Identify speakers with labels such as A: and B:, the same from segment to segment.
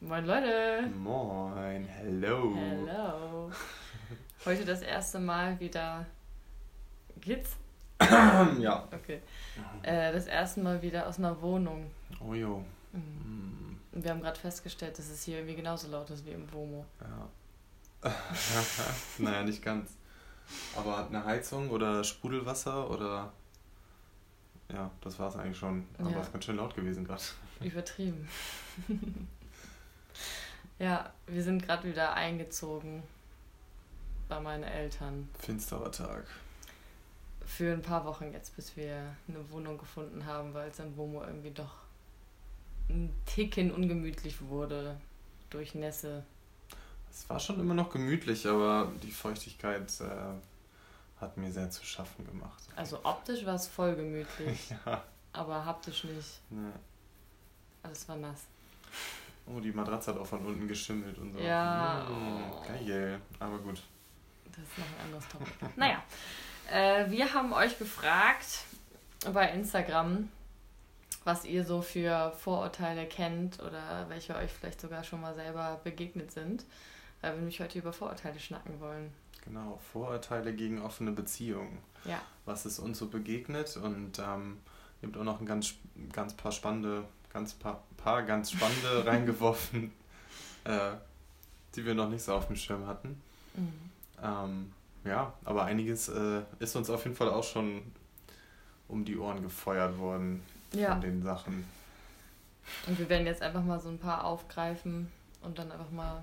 A: Moin Leute.
B: Moin, hello.
A: Hello. Heute das erste Mal wieder. Geht's?
B: ja.
A: Okay. Äh, das erste Mal wieder aus einer Wohnung.
B: Oh jo.
A: Mhm. Wir haben gerade festgestellt, dass es hier irgendwie genauso laut ist wie im WOMO.
B: Ja. naja, nicht ganz. Aber hat eine Heizung oder Sprudelwasser oder. Ja, das war es eigentlich schon. Aber
A: Ja.
B: es ist ganz schön laut gewesen gerade.
A: Übertrieben. ja, wir sind gerade wieder eingezogen bei meinen Eltern.
B: Finsterer Tag.
A: Für ein paar Wochen jetzt, bis wir eine Wohnung gefunden haben, weil es in WOMO irgendwie doch ein Ticken ungemütlich wurde durch Nässe.
B: Es war schon immer noch gemütlich, aber die Feuchtigkeit äh, hat mir sehr zu schaffen gemacht.
A: Also optisch war es voll gemütlich,
B: Ja.
A: aber haptisch nicht.
B: ja.
A: Alles war nass.
B: Oh, die Matratze hat auch von unten geschimmelt und so.
A: Ja.
B: Mm, geil. Aber gut.
A: Das ist noch ein anderes Topic. naja, äh, wir haben euch gefragt bei Instagram, was ihr so für Vorurteile kennt oder welche euch vielleicht sogar schon mal selber begegnet sind, weil wir nämlich heute über Vorurteile schnacken wollen.
B: Genau, Vorurteile gegen offene Beziehungen.
A: Ja,
B: Was ist uns so begegnet und ähm, ihr habt auch noch ein ganz, ganz paar spannende, ganz paar, paar ganz spannende reingeworfen, äh, die wir noch nicht so auf dem Schirm hatten.
A: mhm.
B: Ähm, ja, aber einiges äh, ist uns auf jeden Fall auch schon um die Ohren gefeuert worden
A: ja.
B: von den Sachen.
A: Und wir werden jetzt einfach mal so ein paar aufgreifen und dann einfach mal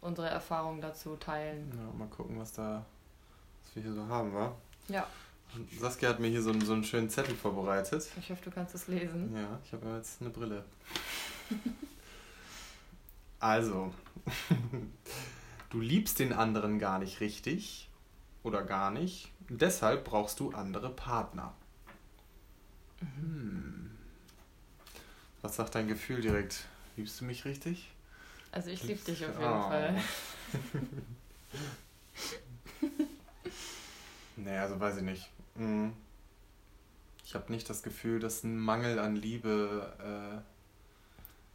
A: unsere Erfahrungen dazu teilen.
B: Ja, mal gucken, was da, was wir hier so haben, wa?
A: Ja,
B: Saskia hat mir hier so, einen- so einen schönen Zettel vorbereitet.
A: ich hoffe, du kannst es lesen.
B: Ja, ich habe jetzt eine Brille. Also, du liebst den anderen gar nicht richtig oder gar nicht. Deshalb brauchst du andere Partner. Hm. Was sagt dein Gefühl direkt? Liebst du mich richtig?
A: Also ich liebe dich auf jeden
B: Oh.
A: Fall.
B: Nee, also weiß ich nicht. Hm. Ich habe nicht das Gefühl, dass ein Mangel an Liebe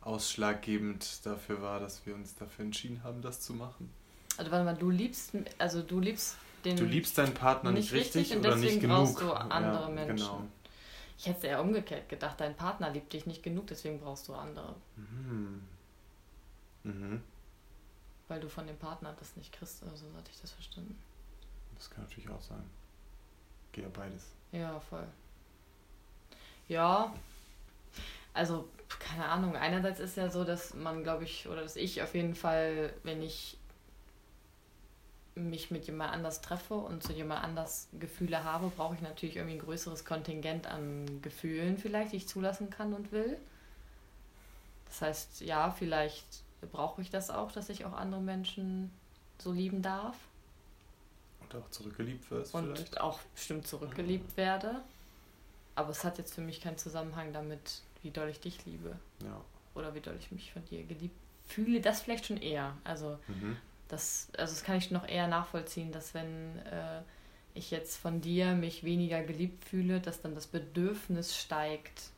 B: äh, ausschlaggebend dafür war, dass wir uns dafür entschieden haben, das zu machen.
A: Also warte mal, du liebst, also du liebst den.
B: Du liebst deinen Partner nicht,
A: richtig
B: richtig, oder nicht
A: deswegen
B: genug.
A: brauchst du andere
B: ja,
A: Menschen.
B: Genau.
A: Ich hätte es eher umgekehrt gedacht, dein Partner liebt dich nicht genug, deswegen brauchst du andere.
B: Mhm. Mhm.
A: Weil du von dem Partner das nicht kriegst, oder so hatte ich das verstanden.
B: Das kann natürlich auch sein. Geht ja beides.
A: Ja, voll. Ja, also, keine Ahnung. Einerseits ist ja so, dass man, glaube ich, oder dass ich auf jeden Fall, wenn ich mich mit jemand anders treffe und zu jemand anders Gefühle habe, brauche ich natürlich irgendwie ein größeres Kontingent an Gefühlen vielleicht, die ich zulassen kann und will. Das heißt, ja, vielleicht brauche ich das auch, dass ich auch andere Menschen so lieben darf
B: Und auch zurückgeliebt wirst
A: und
B: vielleicht.
A: auch bestimmt zurückgeliebt werde. Aber es hat jetzt für mich keinen Zusammenhang damit, wie doll ich dich liebe
B: Ja.
A: oder wie doll ich mich von dir geliebt fühle. Das vielleicht schon eher. Also
B: Mhm.
A: das, also das kann ich noch eher nachvollziehen, dass wenn äh, ich jetzt von dir mich weniger geliebt fühle, dass dann das Bedürfnis steigt,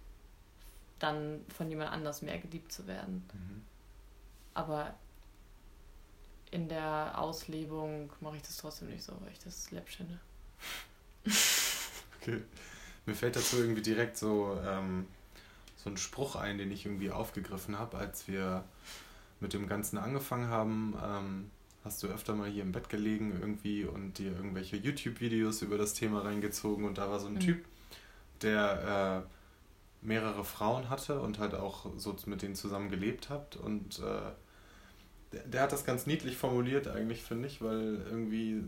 A: dann von jemand anders mehr geliebt zu werden.
B: Mhm.
A: Aber in der Auslebung mache ich das trotzdem nicht so, weil ich das läppisch finde.
B: Okay. Mir fällt dazu irgendwie direkt so, ähm, so ein Spruch ein, den ich irgendwie aufgegriffen habe, als wir mit dem Ganzen angefangen haben. Ähm, hast du öfter mal hier im Bett gelegen irgendwie und dir irgendwelche YouTube-Videos über das Thema reingezogen und da war so ein
A: Mhm.
B: Typ, der äh, mehrere Frauen hatte und halt auch so mit denen zusammen gelebt hat und äh, der, der hat das ganz niedlich formuliert eigentlich, finde ich, weil irgendwie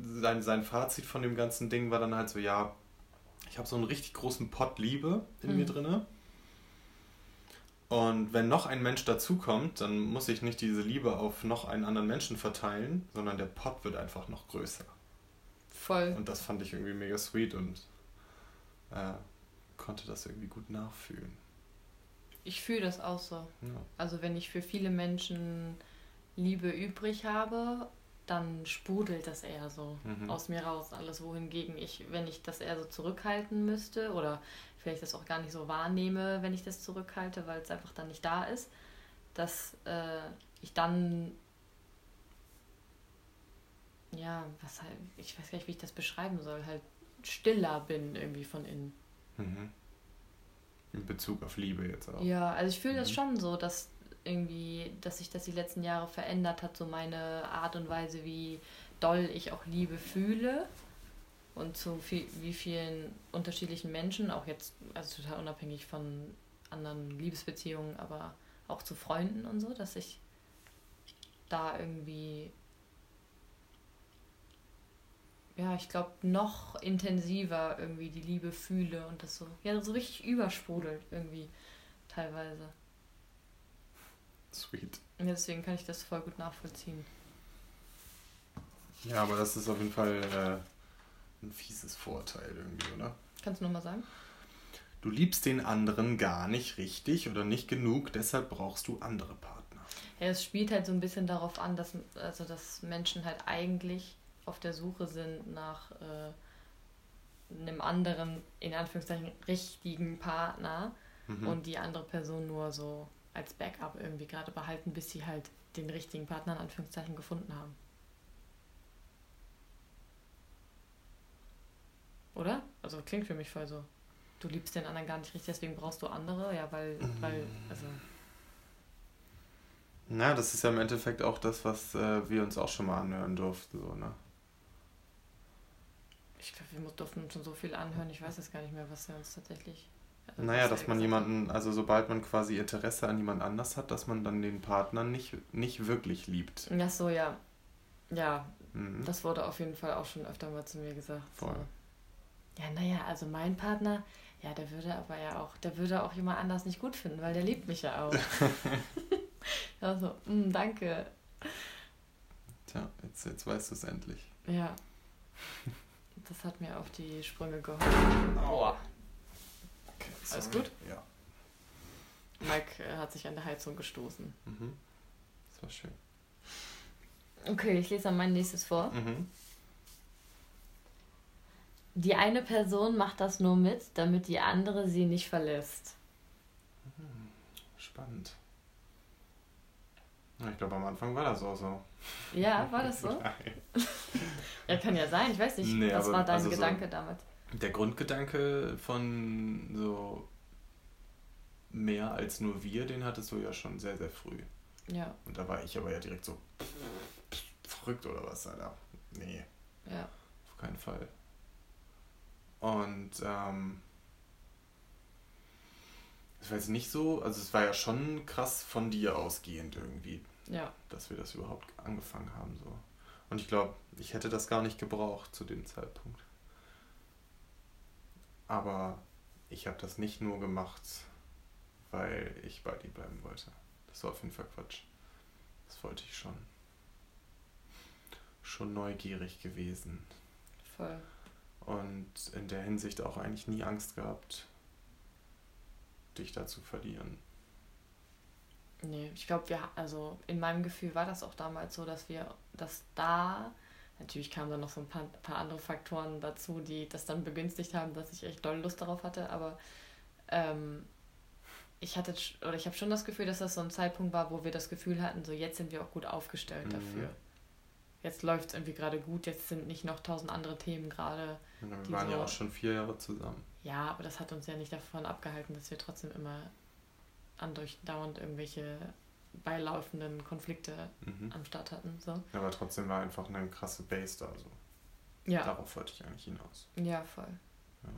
B: sein, sein Fazit von dem ganzen Ding war dann halt so, ja, ich habe so einen richtig großen Pott Liebe in
A: Mhm.
B: mir drinne. Und wenn noch ein Mensch dazukommt, dann muss ich nicht diese Liebe auf noch einen anderen Menschen verteilen, sondern der Pott wird einfach noch größer.
A: Voll.
B: Und das fand ich irgendwie mega sweet und äh, konnte das irgendwie gut nachfühlen.
A: Ich fühle das auch so.
B: Ja.
A: Also wenn ich für viele Menschen Liebe übrig habe, dann sprudelt das eher so
B: Mhm.
A: aus mir raus alles, wohingegen ich, wenn ich das eher so zurückhalten müsste oder vielleicht das auch gar nicht so wahrnehme, wenn ich das zurückhalte, weil es einfach dann nicht da ist, dass äh, ich dann ja, was halt, ich weiß gar nicht, wie ich das beschreiben soll, halt stiller bin irgendwie von innen.
B: Mhm. In Bezug auf Liebe jetzt auch.
A: Ja, also ich fühle mhm. das schon so, dass irgendwie, dass sich das die letzten Jahre verändert hat, so meine Art und Weise, wie doll ich auch Liebe fühle und zu viel, wie vielen unterschiedlichen Menschen, auch jetzt, also total unabhängig von anderen Liebesbeziehungen, aber auch zu Freunden und so, dass ich da irgendwie ja, ich glaube, noch intensiver irgendwie die Liebe fühle und das so, ja, so richtig übersprudelt irgendwie teilweise. Sweet. Und deswegen kann ich das voll gut nachvollziehen.
B: Ja, aber das ist auf jeden Fall äh, ein fieses Vorteil irgendwie, oder?
A: Kannst du nochmal sagen?
B: Du liebst den anderen gar nicht richtig oder nicht genug, deshalb brauchst du andere Partner.
A: Ja, es spielt halt so ein bisschen darauf an, dass, also, dass Menschen halt eigentlich auf der Suche sind nach äh, einem anderen, in Anführungszeichen, richtigen Partner mhm. und die andere Person nur so als Backup irgendwie gerade behalten, bis sie halt den richtigen Partner in Anführungszeichen gefunden haben. Oder? Also klingt für mich voll so. Du liebst den anderen gar nicht richtig, deswegen brauchst du andere, ja, weil, mhm. weil, also.
B: Na, das ist ja im Endeffekt auch das, was äh, wir uns auch schon mal anhören durften, so, ne?
A: Ich glaube, wir durften schon so viel anhören, ich weiß jetzt gar nicht mehr, was er uns tatsächlich.
B: Also naja, dass man jemanden, also sobald man quasi Interesse an jemand anders hat, dass man dann den Partner nicht, nicht wirklich liebt.
A: Ach so, ja. Ja, mhm. das wurde auf jeden Fall auch schon öfter mal zu mir gesagt. Voll. So. Ja, naja, also mein Partner, ja, der würde aber ja auch, der würde auch jemand anders nicht gut finden, weil der liebt mich ja auch. also, mh, danke.
B: Tja, jetzt, jetzt weißt du es endlich.
A: Ja. Das hat mir auf die Sprünge geholfen. Aua. Okay, Alles gut? Ja. Mike äh, hat sich an der Heizung gestoßen.
B: Mhm. Das war schön.
A: Okay, ich lese dann mein nächstes vor. Mhm. Die eine Person macht das nur mit, damit die andere sie nicht verlässt.
B: Mhm. Spannend. Ich glaube, am Anfang war das auch so.
A: Ja, war das so? Nein. ja, kann ja sein. Ich weiß nicht, nee, was war dein also Gedanke so damals?
B: Der Grundgedanke von so mehr als nur wir, den hattest du ja schon sehr, sehr früh. Ja. Und da war ich aber ja direkt so verrückt oder was, Alter. Nee. Ja. Auf keinen Fall. Und ähm, es war jetzt nicht so, also es war ja schon krass von dir ausgehend irgendwie. Ja. Dass wir das überhaupt angefangen haben. So. Und ich glaube, ich hätte das gar nicht gebraucht zu dem Zeitpunkt. Aber ich habe das nicht nur gemacht, weil ich bei dir bleiben wollte. Das war auf jeden Fall Quatsch. Das wollte ich schon. Schon neugierig gewesen. Voll. Und in der Hinsicht auch eigentlich nie Angst gehabt, dich da zu verlieren.
A: Nee, ich glaube, wir, also in meinem Gefühl war das auch damals so, dass wir, dass da, natürlich kamen dann noch so ein paar, paar andere Faktoren dazu, die das dann begünstigt haben, dass ich echt doll Lust darauf hatte, aber ähm, ich hatte, oder ich habe schon das Gefühl, dass das so ein Zeitpunkt war, wo wir das Gefühl hatten, so jetzt sind wir auch gut aufgestellt mhm. dafür. Jetzt läuft es irgendwie gerade gut, jetzt sind nicht noch tausend andere Themen gerade.
B: Ja, wir waren so, ja auch schon vier Jahre zusammen.
A: Ja, aber das hat uns ja nicht davon abgehalten, dass wir trotzdem immer andauernd irgendwelche beilaufenden Konflikte mhm. am Start hatten. So.
B: Aber trotzdem war einfach eine krasse Base da. So. Ja. Darauf wollte ich eigentlich hinaus.
A: Ja, voll. Ja.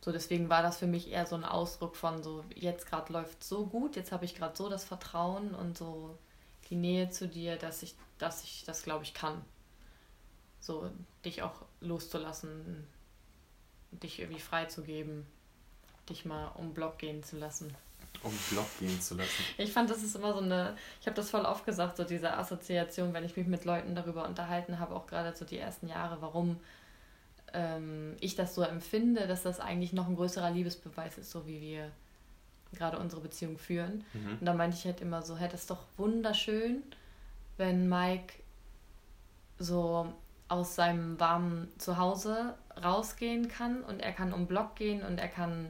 A: So, deswegen war das für mich eher so ein Ausdruck von so, jetzt gerade läuft so gut, jetzt habe ich gerade so das Vertrauen und so die Nähe zu dir, dass ich, dass ich das, glaube ich, kann. So, dich auch loszulassen, dich irgendwie freizugeben, dich mal um Block gehen zu lassen
B: um Block gehen zu lassen.
A: Ich fand, das ist immer so eine, ich habe das voll aufgesagt, so diese Assoziation, wenn ich mich mit Leuten darüber unterhalten habe, auch gerade so die ersten Jahre, warum ähm, ich das so empfinde, dass das eigentlich noch ein größerer Liebesbeweis ist, so wie wir gerade unsere Beziehung führen. Mhm. Und da meinte ich halt immer so, hey, das ist doch wunderschön, wenn Mike so aus seinem warmen Zuhause rausgehen kann und er kann um Block gehen und er kann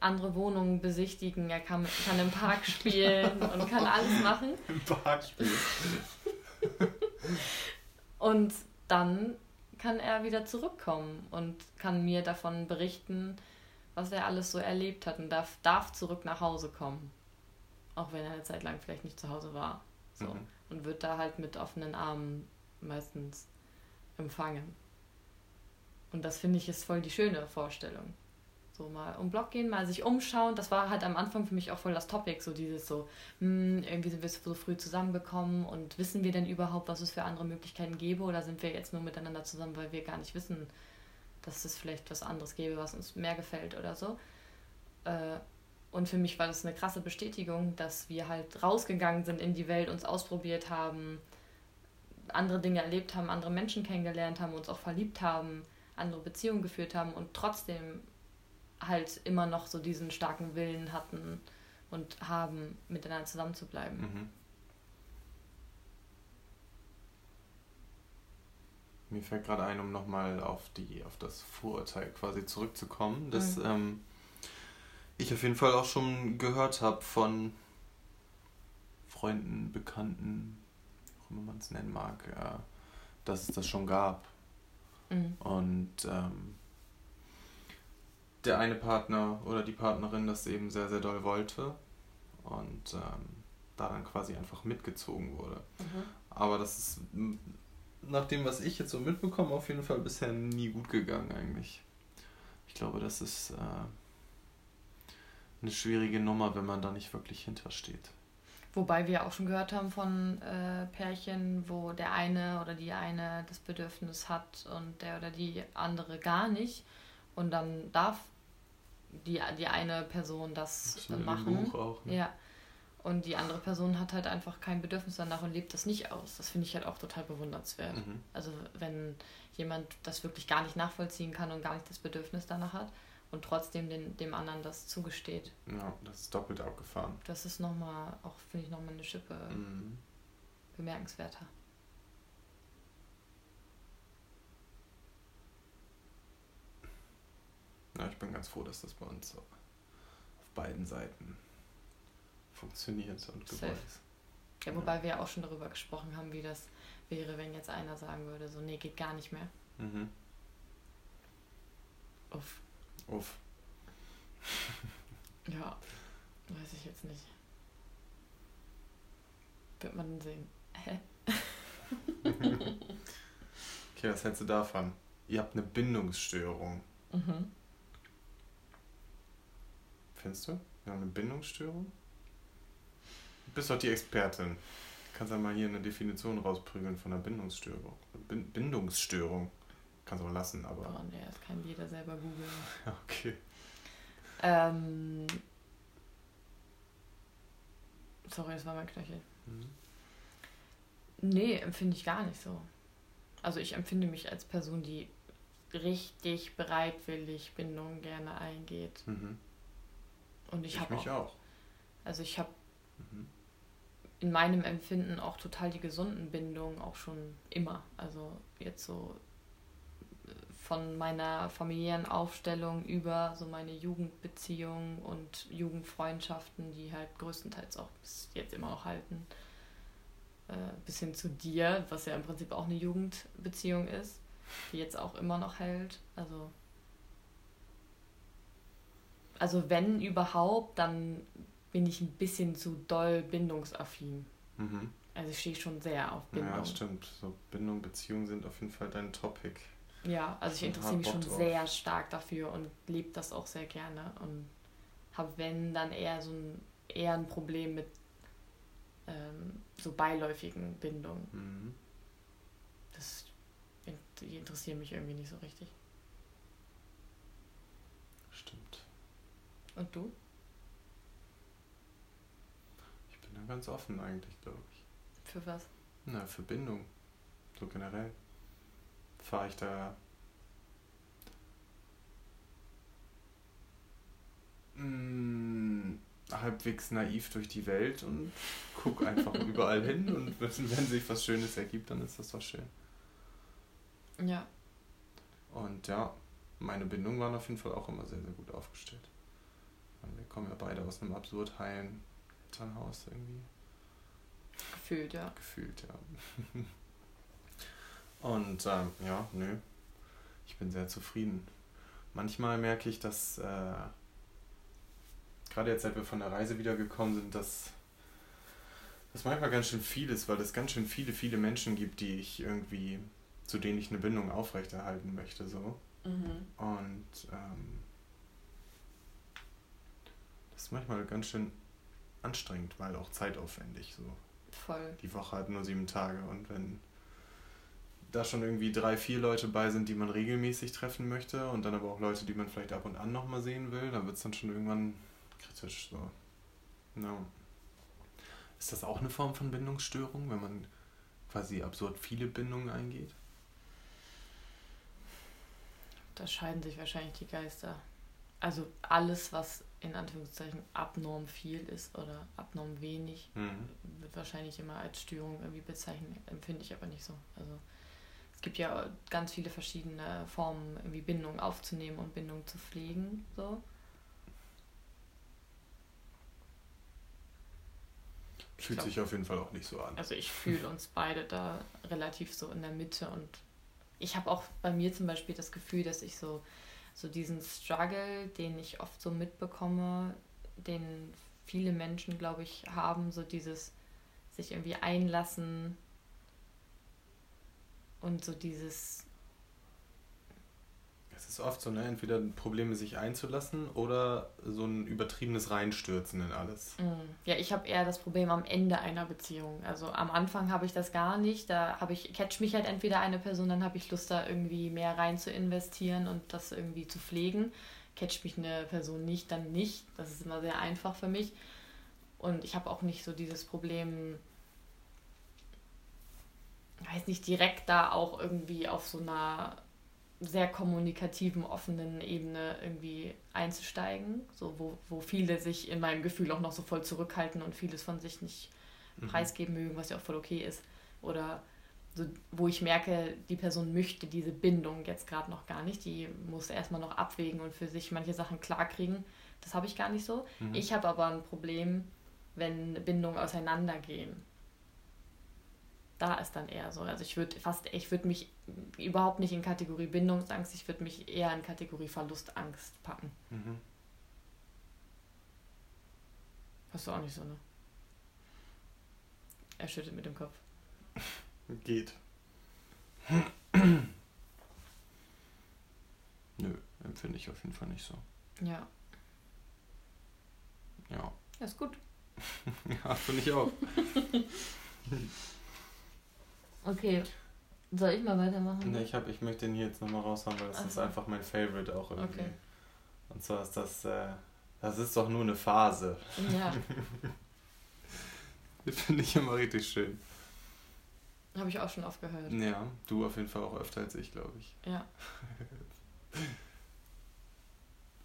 A: andere Wohnungen besichtigen, er kann, kann im Park spielen und kann alles machen.
B: Im Park spielen.
A: und dann kann er wieder zurückkommen und kann mir davon berichten, was er alles so erlebt hat und darf, darf zurück nach Hause kommen. Auch wenn er eine Zeit lang vielleicht nicht zu Hause war. So. Mhm. Und wird da halt mit offenen Armen meistens empfangen. Und das finde ich ist voll die schöne Vorstellung. So mal um Block gehen, mal sich umschauen. Das war halt am Anfang für mich auch voll das Topic, so dieses so, hm, irgendwie sind wir so früh zusammengekommen und wissen wir denn überhaupt, was es für andere Möglichkeiten gäbe oder sind wir jetzt nur miteinander zusammen, weil wir gar nicht wissen, dass es vielleicht was anderes gäbe, was uns mehr gefällt oder so. Äh, und für mich war das eine krasse Bestätigung, dass wir halt rausgegangen sind in die Welt, uns ausprobiert haben, andere Dinge erlebt haben, andere Menschen kennengelernt haben, uns auch verliebt haben, andere Beziehungen geführt haben und trotzdem halt immer noch so diesen starken Willen hatten und haben, miteinander zusammenzubleiben. Mhm.
B: Mir fällt gerade ein, um nochmal auf die, auf das Vorurteil quasi zurückzukommen, dass mhm. ähm, ich auf jeden Fall auch schon gehört habe von Freunden, Bekannten, auch immer man es nennen mag, ja, dass es das schon gab. Mhm. Und ähm, der eine Partner oder die Partnerin das eben sehr, sehr doll wollte und ähm, da dann quasi einfach mitgezogen wurde. Mhm. Aber das ist nach dem, was ich jetzt so mitbekomme, auf jeden Fall bisher nie gut gegangen eigentlich. Ich glaube, das ist äh, eine schwierige Nummer, wenn man da nicht wirklich hintersteht.
A: Wobei wir auch schon gehört haben von äh, Pärchen, wo der eine oder die eine das Bedürfnis hat und der oder die andere gar nicht. Und dann darf die, die eine Person das, das machen. Auch, ne? Ja. Und die andere Person hat halt einfach kein Bedürfnis danach und lebt das nicht aus. Das finde ich halt auch total bewundernswert. Mhm. Also wenn jemand das wirklich gar nicht nachvollziehen kann und gar nicht das Bedürfnis danach hat und trotzdem den, dem anderen das zugesteht.
B: Ja, das ist doppelt abgefahren.
A: Das ist nochmal, auch finde ich nochmal eine Schippe mhm. bemerkenswerter.
B: Ja, ich bin ganz froh, dass das bei uns auf beiden Seiten funktioniert und gewollt ist.
A: Ja, wobei ja. wir auch schon darüber gesprochen haben, wie das wäre, wenn jetzt einer sagen würde, so, nee, geht gar nicht mehr. Mhm. Uff. Uff. ja, weiß ich jetzt nicht. Wird man sehen. Hä?
B: okay, was hältst du davon? Ihr habt eine Bindungsstörung. Mhm. Findest du? Wir haben eine Bindungsstörung? Du bist doch die Expertin. Du kannst ja mal hier eine Definition rausprügeln von einer Bindungsstörung. Bin Bindungsstörung. Kannst du auch lassen, aber.
A: Oh nee, das kann jeder selber googeln.
B: okay.
A: Ähm. Sorry, das war mein Knöchel. Mhm. Nee, empfinde ich gar nicht so. Also ich empfinde mich als Person, die richtig bereitwillig Bindungen gerne eingeht. Mhm. Und ich, ich habe auch, auch, Also ich habe mhm. in meinem Empfinden auch total die gesunden Bindungen auch schon immer. Also jetzt so äh, von meiner familiären Aufstellung über so meine Jugendbeziehungen und Jugendfreundschaften, die halt größtenteils auch bis jetzt immer noch halten. Äh, bis hin zu dir, was ja im Prinzip auch eine Jugendbeziehung ist, die jetzt auch immer noch hält. Also also wenn überhaupt, dann bin ich ein bisschen zu doll bindungsaffin. Mhm. Also ich stehe schon sehr auf
B: Bindung. Ja, stimmt. So Bindung, Beziehung sind auf jeden Fall dein Topic.
A: Ja, also ich interessiere mich schon drauf. sehr stark dafür und lebe das auch sehr gerne und habe, wenn, dann eher so ein, eher ein Problem mit ähm, so beiläufigen Bindungen. Mhm. Das, die interessieren mich irgendwie nicht so richtig. Und du?
B: Ich bin da ganz offen eigentlich, glaube ich.
A: Für was?
B: Na, für Bindung. So generell. Fahre ich da mh, mm, halbwegs naiv durch die Welt und guck einfach überall hin und wenn sich was Schönes ergibt, dann ist das doch schön. Ja. Und ja, meine Bindungen waren auf jeden Fall auch immer sehr, sehr gut aufgestellt. Wir kommen ja beide aus einem absurd heilen Elternhaus irgendwie.
A: Gefühlt, ja.
B: Gefühlt, ja. Und ähm, ja, nö. Ich bin sehr zufrieden. Manchmal merke ich, dass äh, gerade jetzt, seit wir von der Reise wiedergekommen sind, dass das manchmal ganz schön viel ist, weil es ganz schön viele, viele Menschen gibt, die ich irgendwie, zu denen ich eine Bindung aufrechterhalten möchte, so. Mhm. Und ähm, ist manchmal ganz schön anstrengend, weil auch zeitaufwendig so.
A: Voll.
B: Die Woche hat nur sieben Tage und wenn da schon irgendwie drei, vier Leute bei sind, die man regelmäßig treffen möchte und dann aber auch Leute, die man vielleicht ab und an nochmal sehen will, dann wird es dann schon irgendwann kritisch so. No. Ist das auch eine Form von Bindungsstörung, wenn man quasi absurd viele Bindungen eingeht?
A: Da scheiden sich wahrscheinlich die Geister. Also alles, was in Anführungszeichen abnorm viel ist oder abnorm wenig, mhm. wird wahrscheinlich immer als Störung irgendwie bezeichnet, empfinde ich aber nicht so. Also es gibt ja ganz viele verschiedene Formen, irgendwie Bindung aufzunehmen und Bindung zu pflegen. So.
B: Fühlt glaub, sich auf jeden Fall auch nicht so an.
A: Also ich fühle uns beide da relativ so in der Mitte und ich habe auch bei mir zum Beispiel das Gefühl, dass ich so, so diesen Struggle, den ich oft so mitbekomme, den viele Menschen, glaube ich, haben, so dieses sich irgendwie einlassen und so dieses
B: es ist oft so, ne? Entweder Probleme sich einzulassen oder so ein übertriebenes Reinstürzen in alles.
A: Mm. Ja, ich habe eher das Problem am Ende einer Beziehung. Also am Anfang habe ich das gar nicht. Da habe ich, catch mich halt entweder eine Person, dann habe ich Lust, da irgendwie mehr rein zu investieren und das irgendwie zu pflegen. Catch mich eine Person nicht, dann nicht. Das ist immer sehr einfach für mich. Und ich habe auch nicht so dieses Problem, weiß nicht, direkt da auch irgendwie auf so einer sehr kommunikativen, offenen Ebene irgendwie einzusteigen, so wo, wo viele sich in meinem Gefühl auch noch so voll zurückhalten und vieles von sich nicht mhm. preisgeben mögen, was ja auch voll okay ist. Oder so, wo ich merke, die Person möchte diese Bindung jetzt gerade noch gar nicht, die muss erstmal noch abwägen und für sich manche Sachen klarkriegen. Das habe ich gar nicht so. Mhm. Ich habe aber ein Problem, wenn Bindungen auseinandergehen da ist dann eher so. Also ich würde fast, ich würde mich überhaupt nicht in Kategorie Bindungsangst, ich würde mich eher in Kategorie Verlustangst packen. Mhm. Hast du auch nicht so, ne? Er schüttelt mit dem Kopf.
B: Geht. Nö, empfinde ich auf jeden Fall nicht so.
A: Ja.
B: Ja.
A: Ja, ist gut.
B: ja, finde ich auch.
A: Okay. Soll ich mal weitermachen?
B: Ne, ich, hab, ich möchte den hier jetzt nochmal raushauen, weil das Ach. ist einfach mein Favorite auch irgendwie. Okay. Und zwar ist das, äh, das ist doch nur eine Phase.
A: Ja.
B: Finde ich immer richtig schön.
A: Habe ich auch schon oft gehört.
B: Ja, du auf jeden Fall auch öfter als ich, glaube ich.
A: Ja.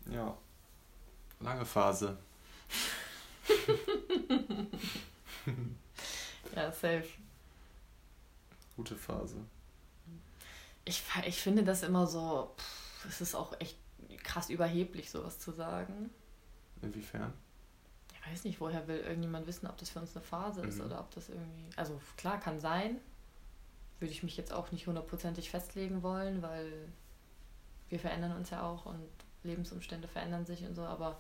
B: ja. Lange Phase.
A: ja, safe
B: gute Phase.
A: Ich, ich finde das immer so, es ist auch echt krass überheblich, sowas zu sagen.
B: Inwiefern?
A: Ich weiß nicht, woher will irgendjemand wissen, ob das für uns eine Phase ist mhm. oder ob das irgendwie. Also klar, kann sein. Würde ich mich jetzt auch nicht hundertprozentig festlegen wollen, weil wir verändern uns ja auch und Lebensumstände verändern sich und so, aber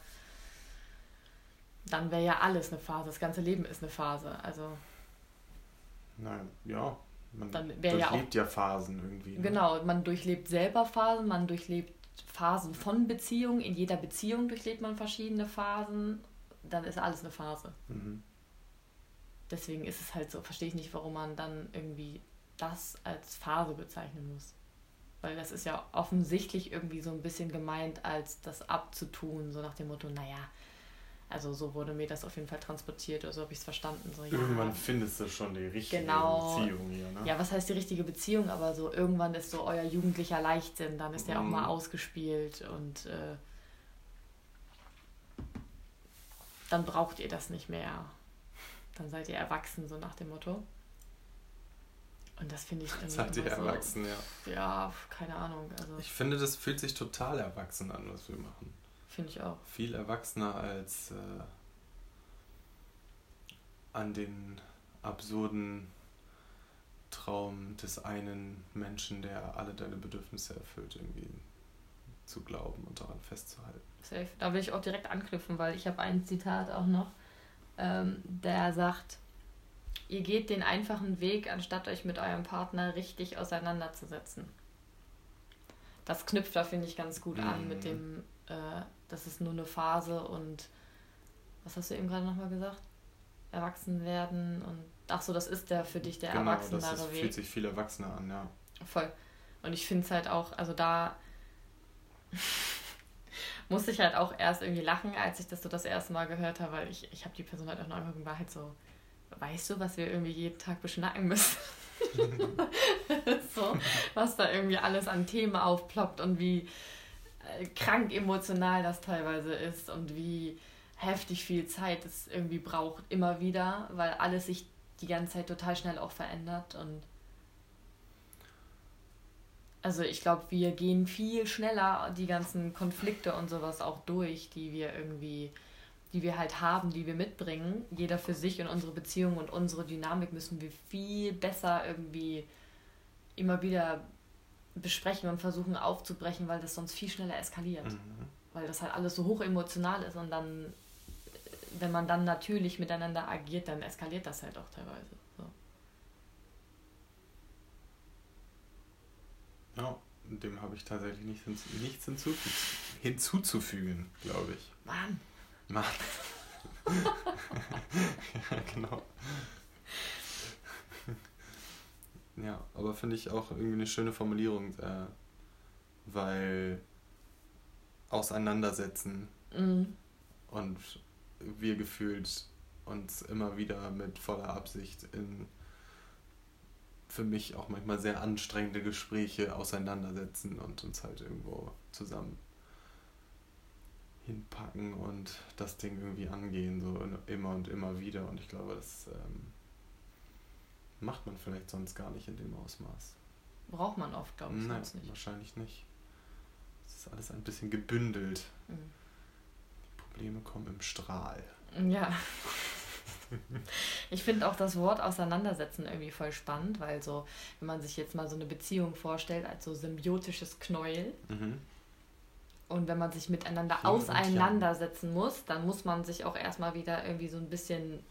A: dann wäre ja alles eine Phase. Das ganze Leben ist eine Phase. Also.
B: Nein, ja, man dann durchlebt ja, auch, ja Phasen irgendwie.
A: Ne? Genau, man durchlebt selber Phasen, man durchlebt Phasen von Beziehungen. In jeder Beziehung durchlebt man verschiedene Phasen. Dann ist alles eine Phase. Mhm. Deswegen ist es halt so, verstehe ich nicht, warum man dann irgendwie das als Phase bezeichnen muss. Weil das ist ja offensichtlich irgendwie so ein bisschen gemeint, als das abzutun, so nach dem Motto, naja, also so wurde mir das auf jeden Fall transportiert, oder so habe ich es verstanden. So,
B: ja, irgendwann findest du schon die richtige genau, Beziehung hier, ne?
A: Ja, was heißt die richtige Beziehung? Aber so irgendwann ist so euer jugendlicher Leichtsinn, dann ist der mhm. auch mal ausgespielt und äh, dann braucht ihr das nicht mehr. Dann seid ihr erwachsen, so nach dem Motto. Und das finde ich irgendwie.
B: Seid ihr so, erwachsen, ja.
A: Ja, keine Ahnung. Also.
B: Ich finde, das fühlt sich total erwachsen an, was wir machen.
A: Finde ich auch.
B: Viel erwachsener als äh, an den absurden Traum des einen Menschen, der alle deine Bedürfnisse erfüllt, irgendwie zu glauben und daran festzuhalten.
A: Safe. Da will ich auch direkt anknüpfen, weil ich habe ein Zitat auch noch, ähm, der sagt, ihr geht den einfachen Weg, anstatt euch mit eurem Partner richtig auseinanderzusetzen. Das knüpft da, finde ich, ganz gut mhm. an mit mhm. dem, äh, das ist nur eine Phase und was hast du eben gerade nochmal gesagt? Erwachsen werden und ach so, das ist der für dich der genau, erwachsenere
B: das ist, Weg. fühlt sich viel erwachsener an, ja.
A: Voll. Und ich finde es halt auch, also da musste ich halt auch erst irgendwie lachen, als ich das so das erste Mal gehört habe, weil ich, ich habe die Person halt auch noch angeguckt und war halt so, weißt du, was wir irgendwie jeden Tag beschnacken müssen? so, was da irgendwie alles an Themen aufploppt und wie krank emotional das teilweise ist und wie heftig viel Zeit es irgendwie braucht, immer wieder, weil alles sich die ganze Zeit total schnell auch verändert und also ich glaube, wir gehen viel schneller die ganzen Konflikte und sowas auch durch, die wir irgendwie, die wir halt haben, die wir mitbringen. Jeder für sich und unsere Beziehung und unsere Dynamik müssen wir viel besser irgendwie immer wieder besprechen und versuchen aufzubrechen, weil das sonst viel schneller eskaliert. Mhm. Weil das halt alles so hoch emotional ist und dann, wenn man dann natürlich miteinander agiert, dann eskaliert das halt auch teilweise.
B: Ja, dem habe ich tatsächlich nichts, nichts hinzu, hinzuzufügen, glaube ich. Mann. Mann. ja, genau. Ja, aber finde ich auch irgendwie eine schöne Formulierung, äh, weil auseinandersetzen mhm. und wir gefühlt uns immer wieder mit voller Absicht in für mich auch manchmal sehr anstrengende Gespräche auseinandersetzen und uns halt irgendwo zusammen hinpacken und das Ding irgendwie angehen, so immer und immer wieder. Und ich glaube, das ähm, macht man vielleicht sonst gar nicht in dem Ausmaß.
A: Braucht man oft, glaube ich,
B: Nein, nicht. Wahrscheinlich nicht. Es ist alles ein bisschen gebündelt. Mhm. Die Probleme kommen im Strahl.
A: Ja. Ich finde auch das Wort auseinandersetzen irgendwie voll spannend, weil so, wenn man sich jetzt mal so eine Beziehung vorstellt als so symbiotisches Knäuel mhm. und wenn man sich miteinander Yin auseinandersetzen muss, dann muss man sich auch erstmal wieder irgendwie so ein bisschen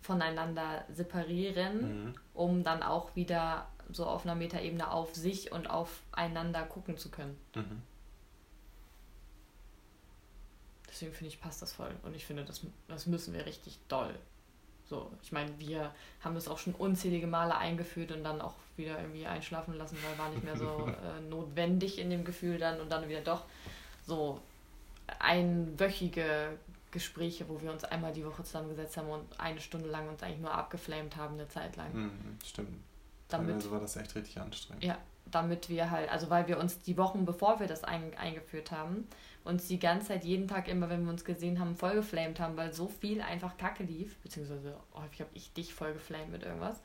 A: voneinander separieren, mhm. um dann auch wieder so auf einer Metaebene auf sich und aufeinander gucken zu können. Mhm. Deswegen finde ich, passt das voll. Und ich finde, das, das müssen wir richtig doll. So, ich meine, wir haben das auch schon unzählige Male eingeführt und dann auch wieder irgendwie einschlafen lassen, weil war nicht mehr so äh, notwendig in dem Gefühl dann und dann wieder doch so einwöchige Gespräche, wo wir uns einmal die Woche zusammengesetzt haben und eine Stunde lang uns eigentlich nur abgeflamed haben, eine Zeit lang.
B: Mhm, stimmt. Damit, also war das echt richtig anstrengend.
A: Ja, damit wir halt, also weil wir uns die Wochen, bevor wir das ein, eingeführt haben, uns die ganze Zeit, jeden Tag immer, wenn wir uns gesehen haben, voll geflamed haben, weil so viel einfach Kacke lief, beziehungsweise häufig habe ich dich voll geflamed mit irgendwas.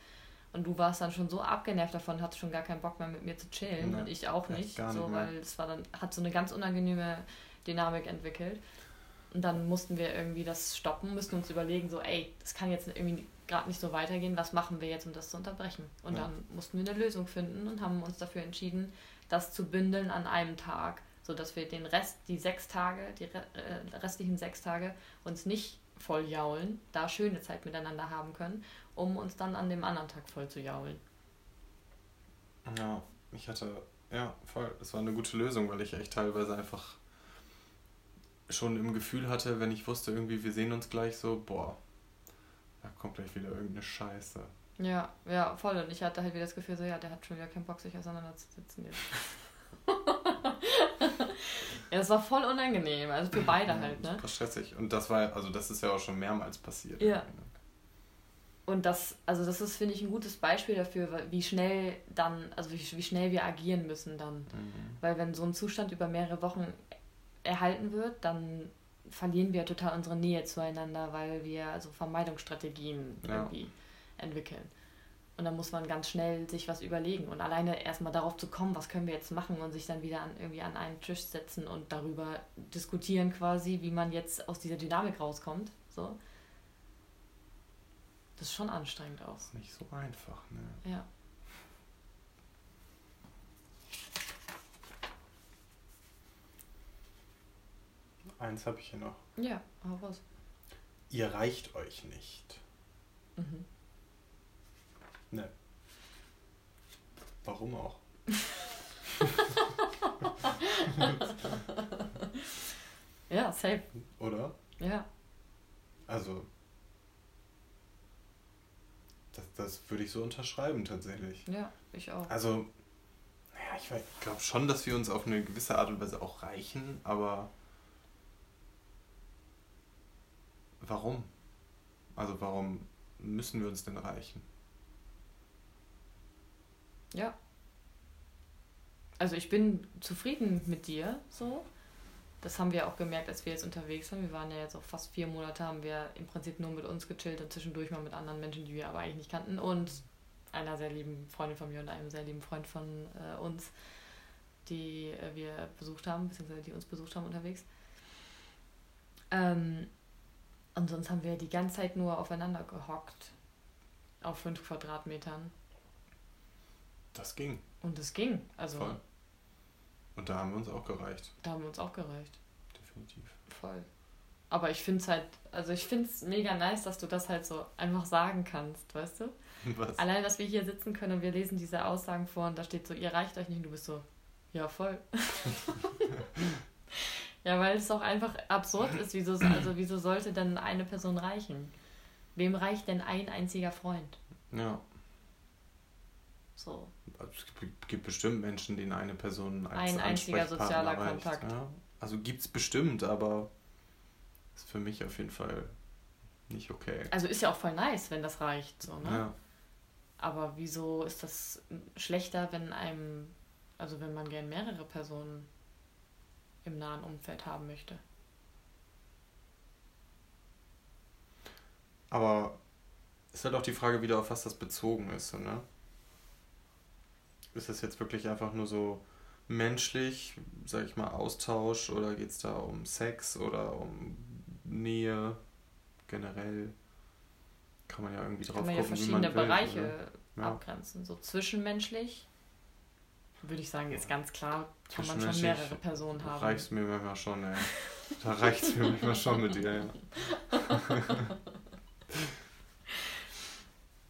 A: Und du warst dann schon so abgenervt davon, hattest schon gar keinen Bock mehr mit mir zu chillen nee, und ich auch nicht, nicht so, weil es war dann, hat so eine ganz unangenehme Dynamik entwickelt. Und dann mussten wir irgendwie das stoppen, mussten uns überlegen, so, ey, das kann jetzt irgendwie gerade nicht so weitergehen, was machen wir jetzt, um das zu unterbrechen? Und ja. dann mussten wir eine Lösung finden und haben uns dafür entschieden, das zu bündeln an einem Tag sodass wir den Rest, die sechs Tage, die äh, restlichen sechs Tage uns nicht voll jaulen, da schöne Zeit miteinander haben können, um uns dann an dem anderen Tag voll zu jaulen.
B: Ja, ich hatte, ja, voll, das war eine gute Lösung, weil ich echt teilweise einfach schon im Gefühl hatte, wenn ich wusste, irgendwie, wir sehen uns gleich so, boah, da kommt gleich wieder irgendeine Scheiße.
A: Ja, ja, voll. Und ich hatte halt wieder das Gefühl, so, ja, der hat schon wieder keinen Bock, sich auseinanderzusetzen jetzt. ja, das war voll unangenehm, also für beide halt, ne?
B: Super stressig. Und das war, also das ist ja auch schon mehrmals passiert.
A: Ja. Und das, also das ist, finde ich, ein gutes Beispiel dafür, wie schnell dann, also wie, wie schnell wir agieren müssen dann. Mhm. Weil wenn so ein Zustand über mehrere Wochen erhalten wird, dann verlieren wir total unsere Nähe zueinander, weil wir also Vermeidungsstrategien ja. irgendwie entwickeln. Und dann muss man ganz schnell sich was überlegen und alleine erstmal darauf zu kommen, was können wir jetzt machen und sich dann wieder an, irgendwie an einen Tisch setzen und darüber diskutieren quasi, wie man jetzt aus dieser Dynamik rauskommt. So. Das ist schon anstrengend auch. Das
B: ist nicht so einfach, ne?
A: Ja.
B: Eins habe ich hier noch.
A: Ja, hau raus.
B: Ihr reicht euch nicht. Mhm. Ne. Warum auch?
A: ja, safe.
B: Oder?
A: Ja.
B: Also, das, das würde ich so unterschreiben tatsächlich.
A: Ja, ich auch.
B: Also, naja, ich, ich glaube schon, dass wir uns auf eine gewisse Art und Weise auch reichen, aber warum? Also warum müssen wir uns denn reichen?
A: Ja. Also ich bin zufrieden mit dir, so. Das haben wir auch gemerkt, als wir jetzt unterwegs waren. Wir waren ja jetzt auch fast vier Monate, haben wir im Prinzip nur mit uns gechillt und zwischendurch mal mit anderen Menschen, die wir aber eigentlich nicht kannten. Und einer sehr lieben Freundin von mir und einem sehr lieben Freund von äh, uns, die äh, wir besucht haben, beziehungsweise die uns besucht haben unterwegs. Ähm, und sonst haben wir die ganze Zeit nur aufeinander gehockt. Auf fünf Quadratmetern.
B: Das ging.
A: Und es ging. Also.
B: Voll. Und da haben wir uns auch gereicht.
A: Da haben wir uns auch gereicht.
B: Definitiv.
A: Voll. Aber ich finde es halt, also ich finde es mega nice, dass du das halt so einfach sagen kannst, weißt du? Was? Allein, dass wir hier sitzen können und wir lesen diese Aussagen vor und da steht so, ihr reicht euch nicht und du bist so, ja voll. Ja, weil es auch einfach absurd ist. Wieso, also wieso sollte denn eine Person reichen? Wem reicht denn ein einziger Freund?
B: Ja. So. Also es gibt bestimmt Menschen, denen eine Person als Ein einziger sozialer reicht. Kontakt. Ja. Also gibt es bestimmt, aber ist für mich auf jeden Fall nicht okay.
A: Also ist ja auch voll nice, wenn das reicht. So, ne? Ja. Aber wieso ist das schlechter, wenn einem, also wenn man gern mehrere Personen im nahen Umfeld haben möchte.
B: Aber es ist halt auch die Frage wieder, auf was das bezogen ist, ne? Ist das jetzt wirklich einfach nur so menschlich, sag ich mal, Austausch oder geht es da um Sex oder um Nähe generell? Kann man ja irgendwie drauf kann man gucken, ja verschiedene
A: will, Bereiche ja. abgrenzen. So zwischenmenschlich würde ich sagen, ist ganz klar, kann man schon mehrere Personen haben.
B: Reicht mir manchmal schon, ey. Da reicht es mir manchmal schon mit dir,
A: ja.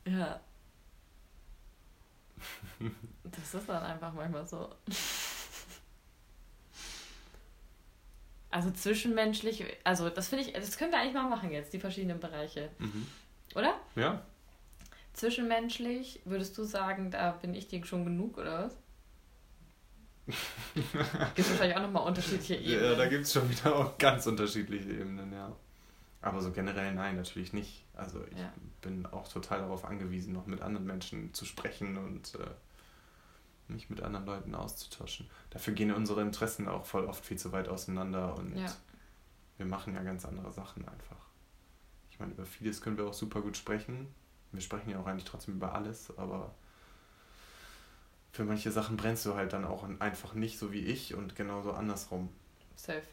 A: ja. Das ist dann einfach manchmal so. Also zwischenmenschlich, also das finde ich, das können wir eigentlich mal machen jetzt, die verschiedenen Bereiche. Mhm. Oder?
B: Ja.
A: Zwischenmenschlich, würdest du sagen, da bin ich dir schon genug, oder was? Gibt es wahrscheinlich auch nochmal unterschiedliche
B: Ebenen. Ja, da gibt es schon wieder auch ganz unterschiedliche Ebenen, ja. Aber so generell nein, natürlich nicht. Also ich ja. bin auch total darauf angewiesen, noch mit anderen Menschen zu sprechen und äh, mich mit anderen Leuten auszutauschen. Dafür gehen unsere Interessen auch voll oft viel zu weit auseinander und ja. wir machen ja ganz andere Sachen einfach. Ich meine, über vieles können wir auch super gut sprechen. Wir sprechen ja auch eigentlich trotzdem über alles, aber für manche Sachen brennst du halt dann auch einfach nicht so wie ich und genauso andersrum. Safe.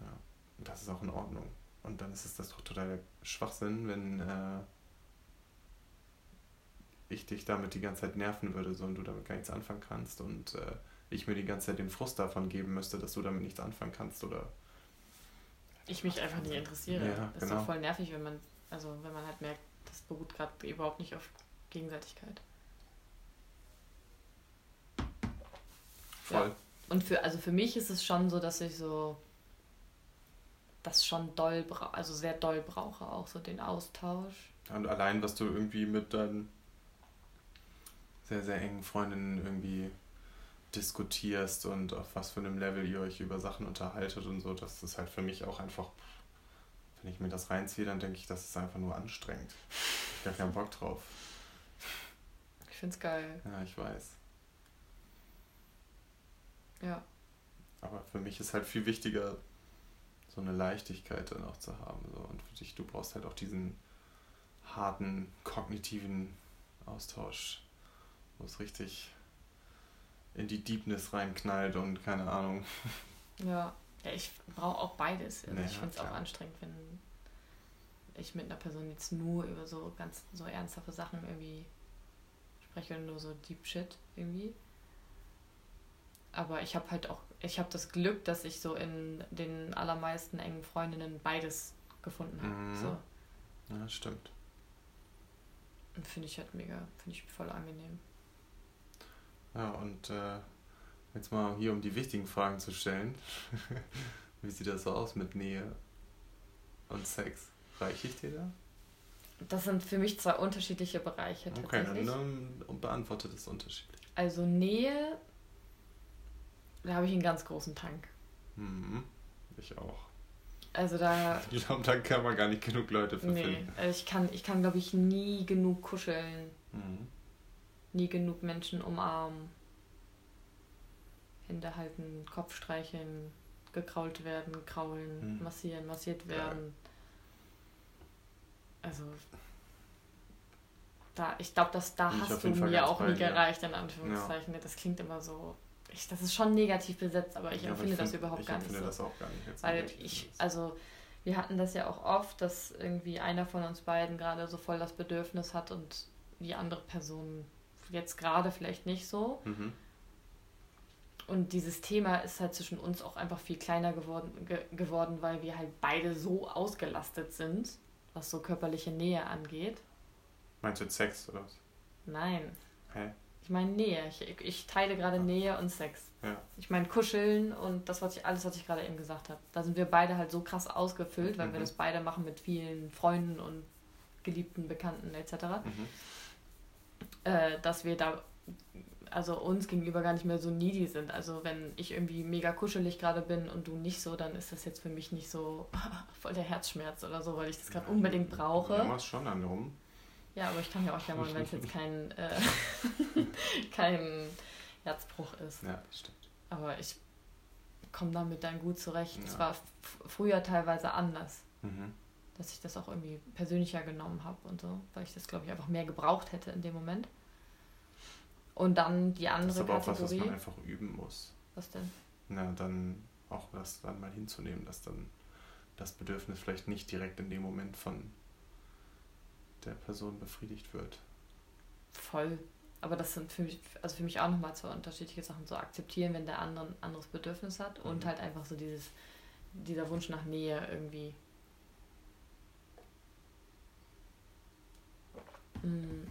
B: Ja, und das ist auch in Ordnung. Und dann ist es das doch total Schwachsinn, wenn äh, ich dich damit die ganze Zeit nerven würde so, und du damit gar nichts anfangen kannst und äh, ich mir die ganze Zeit den Frust davon geben müsste, dass du damit nichts anfangen kannst oder
A: ich mich einfach nicht interessiere. Ja, das ist genau. doch voll nervig, wenn man, also wenn man halt merkt, das beruht gerade überhaupt nicht auf Gegenseitigkeit. Voll. Ja. Und für, also für mich ist es schon so, dass ich so das schon doll brauche, also sehr doll brauche, auch so den Austausch.
B: Und allein, was du irgendwie mit deinen sehr, sehr engen Freundinnen irgendwie diskutierst und auf was für einem Level ihr euch über Sachen unterhaltet und so, das ist halt für mich auch einfach, wenn ich mir das reinziehe, dann denke ich, das ist einfach nur anstrengend. Ich habe keinen Bock drauf.
A: Ich find's geil.
B: Ja, ich weiß.
A: Ja.
B: Aber für mich ist halt viel wichtiger, so eine Leichtigkeit dann auch zu haben. So. Und für dich, du brauchst halt auch diesen harten, kognitiven Austausch. wo es richtig in die Deepness reinknallt und keine Ahnung.
A: Ja, ja ich brauche auch beides. Also
B: Naja,
A: ich finde es auch anstrengend, wenn ich mit einer Person jetzt nur über so ganz so ernsthafte Sachen irgendwie spreche oder nur so Deep Shit irgendwie. Aber ich habe halt auch, ich habe das Glück, dass ich so in den allermeisten engen Freundinnen beides gefunden habe.
B: Mhm.
A: So.
B: Ja, stimmt.
A: Und finde ich halt mega, finde ich voll angenehm.
B: Ja, und äh, jetzt mal hier, um die wichtigen Fragen zu stellen. Wie sieht das so aus mit Nähe und Sex? Reiche ich dir da?
A: Das sind für mich zwei unterschiedliche Bereiche
B: Okay,
A: tatsächlich.
B: dann ähm, beantwortet es unterschiedlich.
A: Also Nähe, da habe ich einen ganz großen Tank.
B: Mhm. Ich auch.
A: Also da,
B: Ich glaube, da kann man gar nicht genug Leute für
A: nee,
B: finden.
A: also ich kann, ich kann glaube ich nie genug kuscheln,
B: Mhm.
A: nie genug Menschen umarmen, Hände halten, Kopf streicheln, gekrault werden, kraulen,
B: Mhm.
A: massieren, massiert werden. Also da, ich glaube, dass da
B: Bin
A: hast du mir auch
B: bei
A: nie gereicht, in Anführungszeichen. Das klingt immer so. Ich, das ist schon negativ besetzt, aber ich
B: Ja, aber
A: empfinde das
B: find-
A: überhaupt
B: ich
A: gar nicht
B: empfinde
A: so.
B: das auch gar nicht. Jetzt
A: Weil ich, also wir hatten das ja auch oft, dass irgendwie einer von uns beiden gerade so voll das Bedürfnis hat und die andere Person jetzt gerade vielleicht nicht so.
B: Mhm.
A: Und dieses Thema ist halt zwischen uns auch einfach viel kleiner geworden, ge geworden, weil wir halt beide so ausgelastet sind, was so körperliche Nähe angeht.
B: Meinst du jetzt Sex oder was?
A: Nein,
B: Hä?
A: Ich meine Nähe. Ich, ich teile gerade Nähe und Sex.
B: Ja.
A: Ich meine Kuscheln und das, was ich, alles, was ich gerade eben gesagt habe. Da sind wir beide halt so krass ausgefüllt, weil wir
B: Mhm.
A: das beide machen mit vielen Freunden und Geliebten, Bekannten etc.,
B: Mhm.
A: äh, dass wir da also uns gegenüber gar nicht mehr so needy sind. Also wenn ich irgendwie mega kuschelig gerade bin und du nicht so, dann ist das jetzt für mich nicht so voll der Herzschmerz oder so, weil ich das gerade unbedingt
B: Du
A: brauche.
B: machst schon an rum.
A: Ja, aber ich kann ja auch jammern, wenn es jetzt kein, äh, kein Herzbruch ist.
B: Ja, das stimmt.
A: Aber ich komme damit dann gut zurecht. Es
B: Ja.
A: war früher teilweise anders,
B: Mhm.
A: dass ich das auch irgendwie persönlicher genommen habe und so, weil ich das, glaube ich, einfach mehr gebraucht hätte in dem Moment. Und dann die
B: Das ist
A: andere
B: aber auch was, was man einfach üben muss.
A: was denn?
B: Na, dann auch das dann mal hinzunehmen, dass dann das Bedürfnis vielleicht nicht direkt in dem Moment von der Person befriedigt wird.
A: Voll. Aber das sind für mich, also für mich auch nochmal zwei unterschiedliche Sachen. So akzeptieren, wenn der andere ein anderes Bedürfnis hat und
B: Mhm.
A: halt einfach so dieses, dieser Wunsch nach Nähe irgendwie. Mm,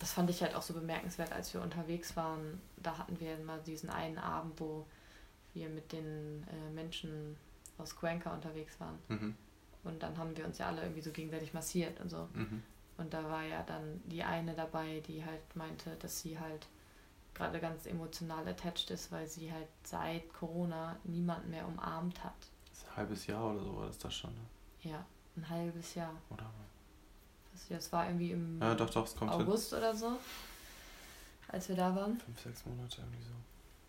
A: Das fand ich halt auch so bemerkenswert, als wir unterwegs waren. Da hatten wir mal diesen einen Abend, wo wir mit den äh, Menschen aus Cuenca unterwegs waren.
B: Mhm.
A: Und dann haben wir uns ja alle irgendwie so gegenseitig massiert und so.
B: Mhm.
A: Und da war ja dann die eine dabei, die halt meinte, dass sie halt gerade ganz emotional attached ist, weil sie halt seit Corona niemanden mehr umarmt hat.
B: Ein halbes Jahr oder so war das da schon, ne?
A: Ja, ein halbes Jahr.
B: oder?
A: Das, das war irgendwie im
B: Ja, doch, doch, kommt hin.
A: August oder so, als wir da waren.
B: Fünf, sechs Monate irgendwie so.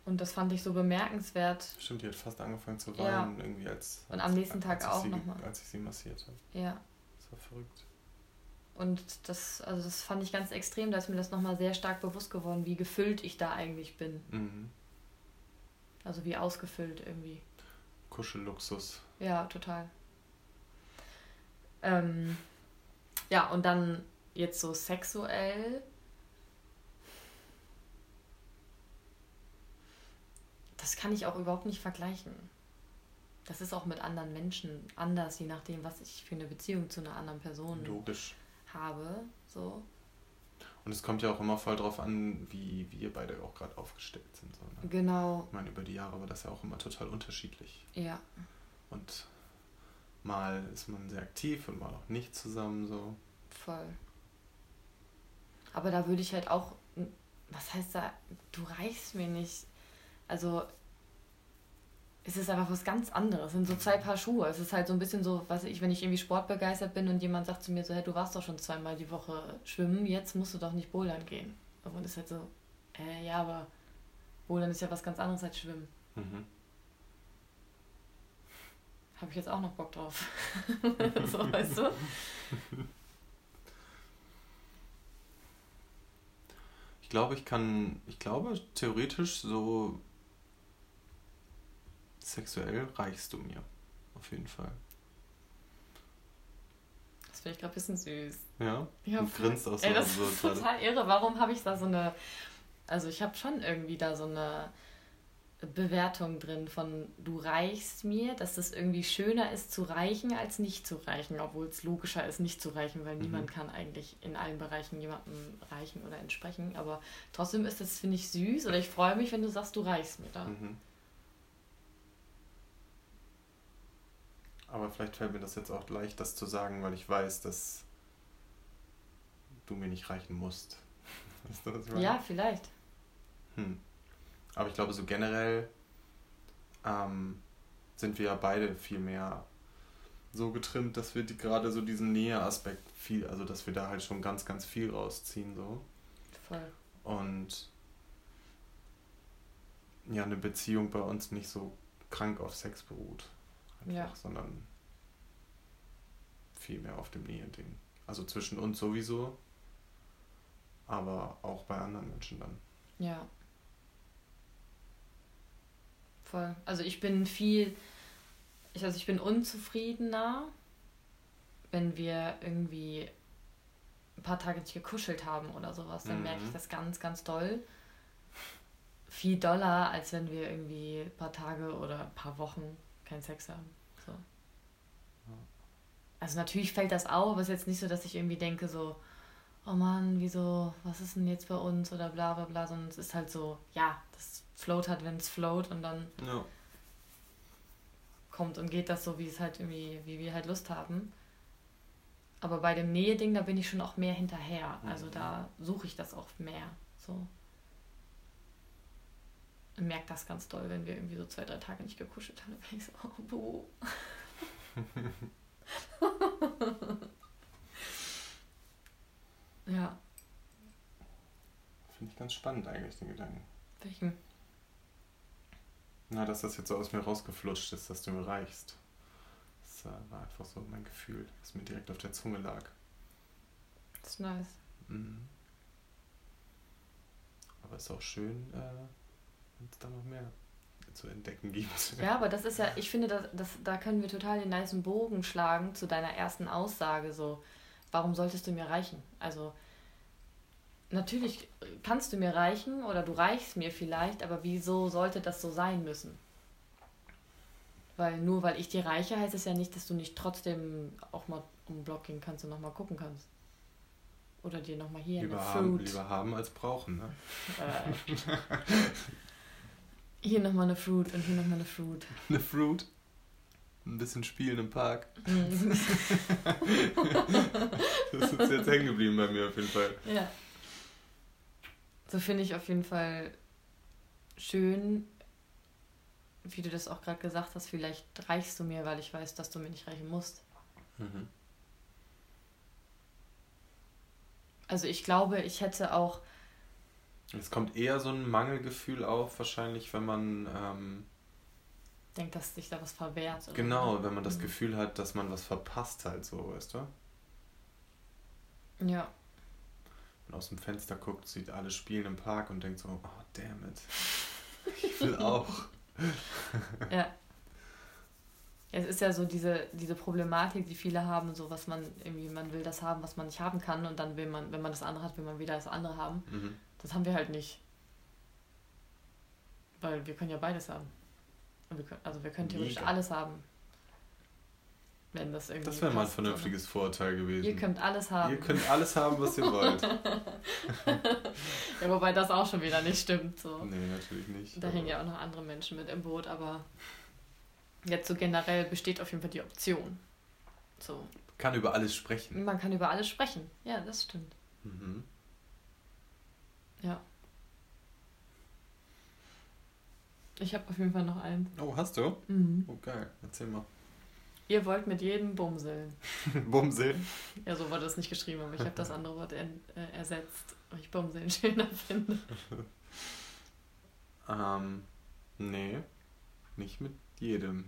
A: Und das fand ich so bemerkenswert.
B: Stimmt, die hat fast angefangen zu
A: Ja.
B: weinen, irgendwie als.
A: Und
B: als,
A: am nächsten Tag
B: als
A: auch
B: sie,
A: noch mal.
B: Als ich sie massiert habe.
A: Ja.
B: Das war verrückt.
A: Und das, also das fand ich ganz extrem, da ist mir das nochmal sehr stark bewusst geworden, wie gefüllt ich da eigentlich bin.
B: Mhm.
A: Also wie ausgefüllt irgendwie.
B: Kuschelluxus.
A: Ja, total. Ähm, ja, und dann jetzt so sexuell. Das kann ich auch überhaupt nicht vergleichen. Das ist auch mit anderen Menschen anders, je nachdem, was ich für eine Beziehung zu einer anderen Person
B: Logisch.
A: Habe. So.
B: Und es kommt ja auch immer voll drauf an, wie wir beide auch gerade aufgestellt sind. So, ne?
A: Genau,
B: Ich meine, über die Jahre war das ja auch immer total unterschiedlich.
A: ja.
B: Und mal ist man sehr aktiv und mal auch nicht zusammen so.
A: Voll. Aber da würde ich halt auch, was heißt da, du reichst mir nicht. Also, es ist einfach was ganz anderes. Es sind so zwei Paar Schuhe. Es ist halt so ein bisschen so, was ich, wenn ich irgendwie sportbegeistert bin und jemand sagt zu mir so, hey, du warst doch schon zweimal die Woche schwimmen, jetzt musst du doch nicht bouldern gehen. Und es ist halt so, äh, ja, aber bouldern ist ja was ganz anderes als schwimmen.
B: Mhm.
A: Habe ich jetzt auch noch Bock drauf. so, weißt du?
B: Ich Ich glaube, ich kann, ich glaube, theoretisch so sexuell reichst du mir. Auf jeden Fall.
A: Das finde ich gerade ein bisschen süß.
B: Ja?
A: Ja,
B: du grinst auch so.
A: Ey, das
B: so
A: ist
B: gerade.
A: total irre. Warum habe ich da so eine. Also, ich habe schon irgendwie da so eine Bewertung drin von du reichst mir, dass es irgendwie schöner ist zu reichen als nicht zu reichen, obwohl es logischer ist, nicht zu reichen, weil
B: Mhm.
A: niemand kann eigentlich in allen Bereichen jemandem reichen oder entsprechen. Aber trotzdem ist das, finde ich, süß oder ich freue mich, wenn du sagst, du reichst mir da.
B: Mhm. Aber vielleicht fällt mir das jetzt auch leicht, das zu sagen, weil ich weiß, dass du mir nicht reichen musst. Weißt du, was ich meine?
A: Ja, vielleicht.
B: Hm. Aber ich glaube, so generell ähm, sind wir ja beide viel mehr so getrimmt, dass wir die, gerade so diesen Nähe-Aspekt viel, also dass wir da halt schon ganz, ganz viel rausziehen so.
A: Voll.
B: Und ja, eine Beziehung bei uns nicht so krank auf Sex beruht. Einfach,
A: Ja.
B: sondern viel mehr auf dem Nähe-Ding. Also zwischen uns sowieso, aber auch bei anderen Menschen dann.
A: Ja. Voll. Also ich bin viel, ich, also ich bin unzufriedener, wenn wir irgendwie ein paar Tage nicht gekuschelt haben oder sowas. Dann
B: Mhm.
A: merke ich das ganz, ganz doll. Viel doller, als wenn wir irgendwie ein paar Tage oder ein paar Wochen keinen Sex haben. So. Also natürlich fällt das auf, aber es ist jetzt nicht so, dass ich irgendwie denke so, oh Mann, wieso, was ist denn jetzt bei uns oder bla bla bla, sondern es ist halt so, ja, das float hat, wenn es float und dann
B: Ja.
A: kommt und geht das so, wie es halt irgendwie, wie wir halt Lust haben. Aber bei dem Nähe-Ding, da bin ich schon auch mehr hinterher. Also
B: Mhm.
A: da suche ich das auch mehr. So. Und merke das ganz doll, wenn wir irgendwie so zwei, drei Tage nicht gekuschelt haben. Dann bin ich so, oh, buh. ja,
B: Finde ich ganz spannend eigentlich, den Gedanken.
A: welchen?
B: Na, dass das jetzt so aus mir rausgeflutscht ist, dass du mir reichst. Das äh, war einfach so mein Gefühl, das mir direkt auf der Zunge lag.
A: Das ist nice.
B: Mhm. Aber es ist auch schön, äh, wenn es da noch mehr zu entdecken gibt.
A: Ja, aber das ist ja, ich finde, das, das, da können wir total den niceen Bogen schlagen zu deiner ersten Aussage. So, warum solltest du mir reichen? Also, natürlich kannst du mir reichen oder du reichst mir vielleicht, aber wieso sollte das so sein müssen? Weil nur weil ich dir reiche, heißt es ja nicht, dass du nicht trotzdem auch mal um den Block gehen kannst und nochmal gucken kannst. Oder dir nochmal hier
B: lieber,
A: eine
B: haben,
A: Fruit.
B: lieber haben als brauchen, ne?
A: Äh, hier nochmal eine Fruit und hier nochmal eine Fruit.
B: Eine Fruit. Ein bisschen spielen im Park. Das ist jetzt hängen geblieben bei mir auf jeden Fall.
A: Ja. So finde ich auf jeden Fall schön, wie du das auch gerade gesagt hast. Vielleicht reichst du mir, weil ich weiß, dass du mir nicht reichen musst.
B: Mhm.
A: Also ich glaube, ich hätte auch,
B: Es kommt eher so ein Mangelgefühl auf, wahrscheinlich, wenn man, ähm,
A: denkt, dass sich da was verwehrt. Oder
B: genau, wenn man das
A: Mhm.
B: Gefühl hat, dass man was verpasst halt so, weißt du?
A: Ja,
B: Und aus dem Fenster guckt, sieht alle spielen im Park und denkt so, oh damn it. Ich will auch.
A: ja. Es ist ja so diese, diese Problematik, die viele haben, so was man irgendwie, man will das haben, was man nicht haben kann und dann will man, wenn man das andere hat, will man wieder das andere haben.
B: Mhm.
A: Das haben wir halt nicht. Weil wir können ja beides haben. Wir können, also wir können theoretisch
B: Mega.
A: alles haben. Wenn das irgendwie.
B: Das wäre mal ein vernünftiges Vorurteil
A: oder?
B: gewesen.
A: Ihr könnt alles haben.
B: Ihr könnt alles haben, was ihr wollt.
A: ja, wobei das auch schon wieder nicht stimmt. So.
B: nee, natürlich nicht.
A: Da hängen ja auch noch andere Menschen mit im Boot, aber jetzt so generell besteht auf jeden Fall die Option. So.
B: Kann über alles sprechen.
A: Man kann über alles sprechen. Ja, das stimmt.
B: Mhm.
A: Ja. Ich habe auf jeden Fall noch einen.
B: Oh, hast du?
A: Mhm.
B: Oh, geil. Erzähl mal.
A: Ihr wollt mit jedem bumseln.
B: Bumseln.
A: Ja, so wurde das nicht geschrieben, aber ich habe das andere Wort en- äh, ersetzt, weil ich Bumseln schöner finde.
B: Ähm, nee. Nicht mit jedem.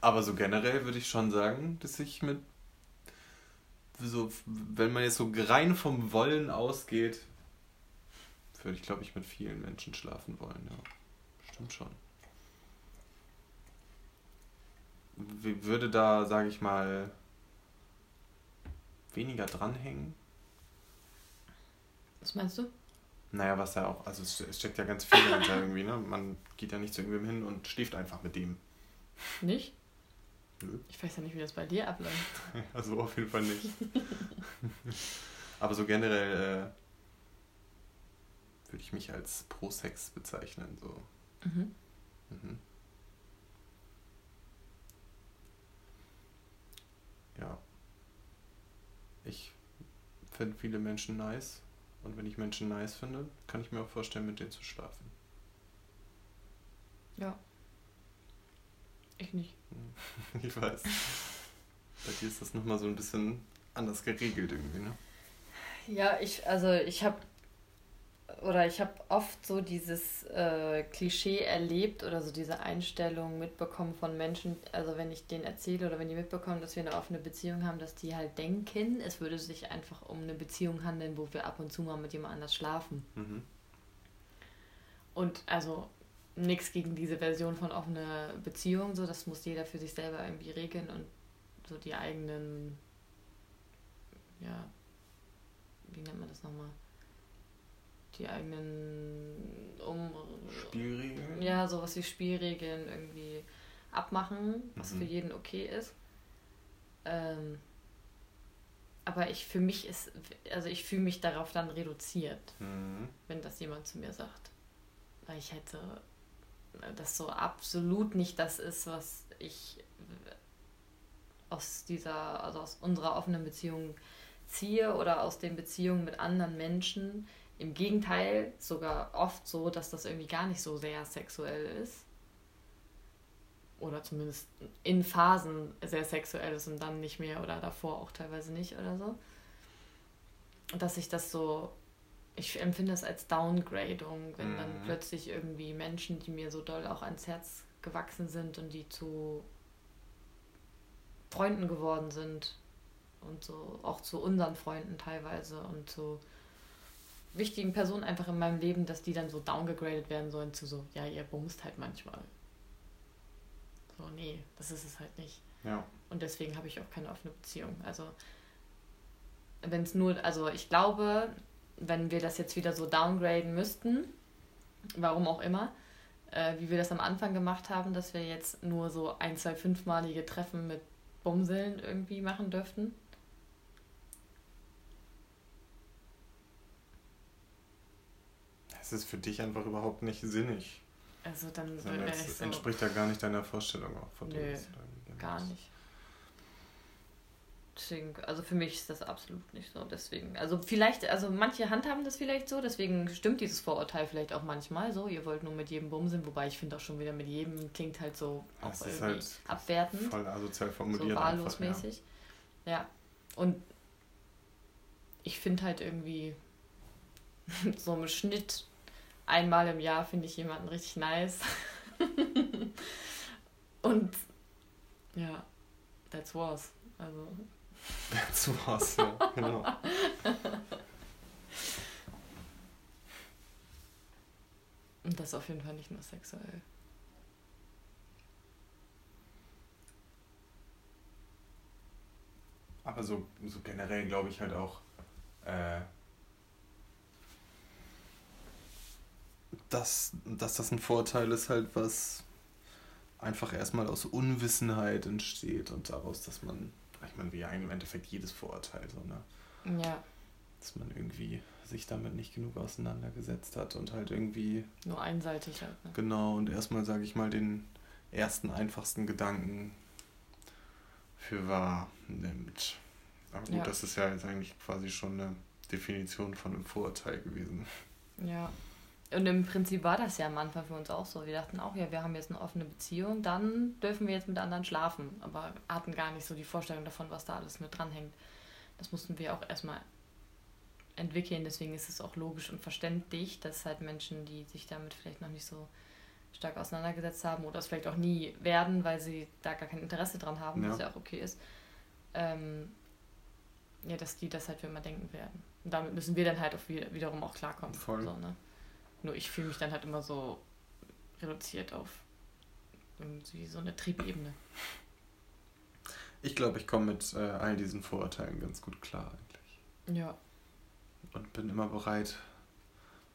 B: Aber so generell würde ich schon sagen, dass ich mit so, wenn man jetzt so rein vom Wollen ausgeht, würde ich, glaube ich, mit vielen Menschen schlafen wollen, ja. Stimmt schon. Wie würde da, sage ich mal, weniger dranhängen?
A: Was meinst du?
B: Naja, was ja auch, also es steckt ja ganz viel dahinter irgendwie, ne? Man geht ja nicht zu irgendwem hin und schläft einfach mit dem.
A: Nicht? Nö. Ich weiß ja nicht, wie das bei dir abläuft.
B: also auf jeden Fall nicht. Aber so generell äh, würde ich mich als Pro-Sex bezeichnen. So. Mhm. Mhm. Ja. Ich finde viele Menschen nice. Und wenn ich Menschen nice finde, kann ich mir auch vorstellen, mit denen zu schlafen.
A: Ja. Ich nicht.
B: ich weiß. Bei dir ist das nochmal so ein bisschen anders geregelt irgendwie, ne?
A: Ja, ich, also ich habe oder ich habe oft so dieses äh, Klischee erlebt oder so diese Einstellung mitbekommen von Menschen, also wenn ich denen erzähle oder wenn die mitbekommen, dass wir eine offene Beziehung haben, dass die halt denken, es würde sich einfach um eine Beziehung handeln, wo wir ab und zu mal mit jemand anders schlafen. Mhm. Und also nichts gegen diese Version von offener Beziehung, so das muss jeder für sich selber irgendwie regeln und so die eigenen, ja, wie nennt man das nochmal? Die eigenen um Spielregeln? Ja, sowas wie Spielregeln irgendwie abmachen, was mhm. für jeden okay ist. Ähm, aber ich für mich ist, also ich fühle mich darauf dann reduziert, mhm. wenn das jemand zu mir sagt. Weil ich hätte das so absolut nicht das ist, was ich aus dieser, also aus unserer offenen Beziehung ziehe oder aus den Beziehungen mit anderen Menschen. Im Gegenteil, sogar oft so, dass das irgendwie gar nicht so sehr sexuell ist. Oder zumindest in Phasen sehr sexuell ist und dann nicht mehr oder davor auch teilweise nicht oder so. Dass ich das so ich empfinde es als Downgradung, wenn mhm. dann plötzlich irgendwie Menschen, die mir so doll auch ans Herz gewachsen sind und die zu Freunden geworden sind und so auch zu unseren Freunden teilweise und zu wichtigen Personen einfach in meinem Leben, dass die dann so downgegradet werden sollen zu so, ja, ihr bumst halt manchmal. So, nee, das ist es halt nicht. Ja. Und deswegen habe ich auch keine offene Beziehung. Also, wenn es nur, also ich glaube, wenn wir das jetzt wieder so downgraden müssten, warum auch immer, äh, wie wir das am Anfang gemacht haben, dass wir jetzt nur so ein, zwei, fünfmalige Treffen mit Bumseln irgendwie machen dürften.
B: Das ist für dich einfach überhaupt nicht sinnig. Also dann das so entspricht ja gar nicht deiner Vorstellung auch von
A: Nö, gar nicht. Deswegen, also für mich ist das absolut nicht so. Deswegen, also vielleicht, also manche handhaben das vielleicht so, deswegen stimmt dieses Vorurteil vielleicht auch manchmal so. Ihr wollt nur mit jedem bumsen, wobei ich finde auch schon wieder mit jedem klingt halt so auch das irgendwie halt abwertend. Voll asozial formuliert. So wahllos-mäßig. Ja. ja. Und ich finde halt irgendwie so im Schnitt einmal im Jahr finde ich jemanden richtig nice. Und ja, that's was. Also Zu Hause, ja, genau. Und das auf jeden Fall nicht nur sexuell.
B: Aber so, so generell glaube ich halt auch, äh, dass, dass das ein Vorteil ist, halt, was einfach erstmal aus Unwissenheit entsteht und daraus, dass man ich meine, wie im Endeffekt jedes Vorurteil so, ne? Ja. Dass man irgendwie sich damit nicht genug auseinandergesetzt hat und halt irgendwie.
A: Nur einseitig halt.
B: Ne? Genau, und erstmal, sage ich mal, den ersten einfachsten Gedanken für wahr nimmt. Aber gut, ja. das ist ja jetzt eigentlich quasi schon eine Definition von einem Vorurteil gewesen.
A: Ja, und im Prinzip war das ja am Anfang für uns auch so. Wir dachten auch, ja, wir haben jetzt eine offene Beziehung, dann dürfen wir jetzt mit anderen schlafen. Aber hatten gar nicht so die Vorstellung davon, was da alles mit dranhängt. Das mussten wir auch erstmal entwickeln. Deswegen ist es auch logisch und verständlich, dass halt Menschen, die sich damit vielleicht noch nicht so stark auseinandergesetzt haben oder es vielleicht auch nie werden, weil sie da gar kein Interesse dran haben, ja. was ja auch okay ist, ähm, ja, dass die das halt für immer denken werden. Und damit müssen wir dann halt auch wieder, wiederum auch klarkommen.
B: Voll.
A: So, ne? Nur ich fühle mich dann halt immer so reduziert auf irgendwie so eine Triebebene.
B: Ich glaube, ich komme mit äh, all diesen Vorurteilen ganz gut klar eigentlich.
A: Ja.
B: Und bin immer bereit,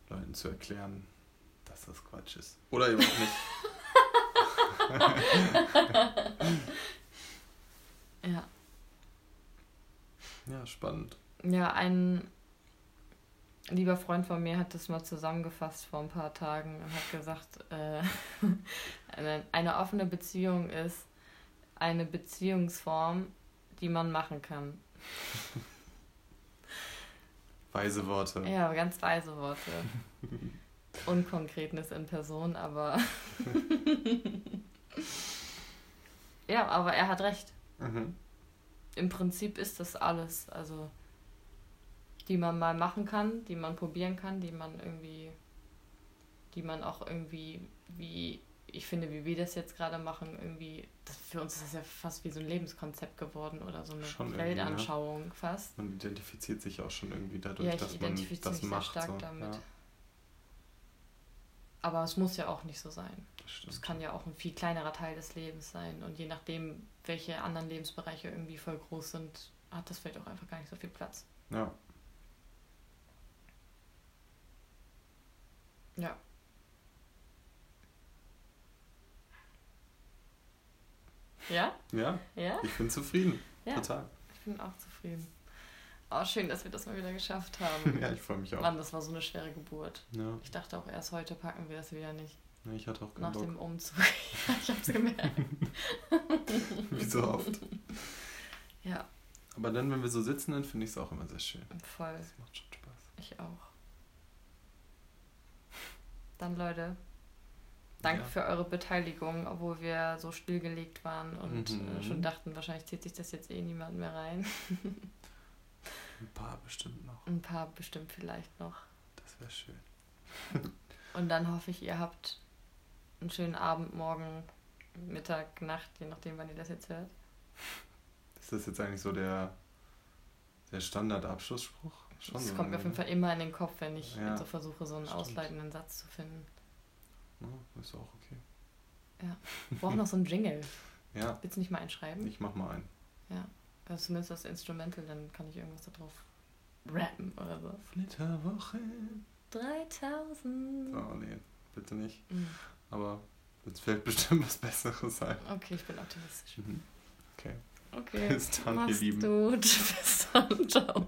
B: Leuten zu erklären, dass das Quatsch ist. Oder eben auch nicht.
A: ja.
B: Ja, spannend.
A: Ja, ein lieber Freund von mir hat das mal zusammengefasst vor ein paar Tagen und hat gesagt, äh, eine, offene Beziehung ist eine Beziehungsform, die man machen kann.
B: Weise Worte.
A: Ja, ganz weise Worte. Unkonkretnis in Person, aber. ja, aber er hat recht.
B: Mhm.
A: Im Prinzip ist das alles. Also, die man mal machen kann, die man probieren kann, die man irgendwie. die man auch irgendwie, wie ich finde, wie wir das jetzt gerade machen, irgendwie, das, für uns ist das ja fast wie so ein Lebenskonzept geworden oder so eine
B: Schon
A: Weltanschauung
B: irgendwie, ne?
A: fast.
B: Man identifiziert sich auch schon irgendwie dadurch,
A: Ja, ich
B: dass man
A: identifiziere
B: das
A: mich sehr
B: macht.
A: stark
B: so.
A: damit.
B: Ja,
A: Aber es muss ja auch nicht so sein. Es kann ja auch ein viel kleinerer Teil des Lebens sein. Und je nachdem, welche anderen Lebensbereiche irgendwie voll groß sind, hat das vielleicht auch einfach gar nicht so viel Platz.
B: Ja.
A: Ja. Ja?
B: Ja,
A: Ja?
B: ich bin zufrieden.
A: Ja.
B: Total.
A: Ich bin auch zufrieden. Oh, schön, dass wir das mal wieder geschafft haben.
B: Ja, ich freue mich auch.
A: Mann, das war so eine schwere Geburt.
B: Ja,
A: Ich dachte auch erst heute packen wir es wieder nicht.
B: nee, ich hatte auch
A: Nach
B: keinen
A: dem
B: Bock.
A: Umzug. ich hab's gemerkt.
B: Wie so oft.
A: Ja,
B: Aber dann, wenn wir so sitzen, dann finde ich es auch immer sehr schön.
A: voll.
B: Das macht schon Spaß.
A: Ich auch. Dann, Leute, danke
B: Ja.
A: für eure Beteiligung, obwohl wir so stillgelegt waren und
B: Mhm.
A: äh, schon dachten, wahrscheinlich zieht sich das jetzt eh niemand mehr rein.
B: Ein paar bestimmt noch.
A: Ein paar bestimmt vielleicht noch.
B: Das wäre schön.
A: Und dann hoffe ich, ihr habt einen schönen Abend, morgen, Mittag, Nacht, je nachdem, wann ihr das jetzt hört.
B: Ist das jetzt eigentlich so der, der Standardabschlussspruch? Schon
A: Das
B: so,
A: kommt mir auf jeden
B: ne?
A: Fall immer in den Kopf, wenn ich
B: Ja,
A: so versuche, so einen
B: stimmt.
A: ausleitenden Satz zu finden.
B: Ja, ist auch okay.
A: Ich brauche noch so einen Jingle.
B: Ja,
A: Willst du nicht mal einschreiben?
B: ich mach mal einen.
A: Also zumindest das Instrumental, dann kann ich irgendwas da drauf rappen oder so.
B: Flitterwoche.
A: 3000.
B: Oh nee, bitte nicht.
A: Mhm.
B: Aber jetzt fällt bestimmt was Besseres ein.
A: Okay, ich bin optimistisch.
B: Mhm. Okay.
A: Okay.
B: Bis dann, ihr
A: Mach's
B: Lieben.
A: gut. Bis dann. Ciao.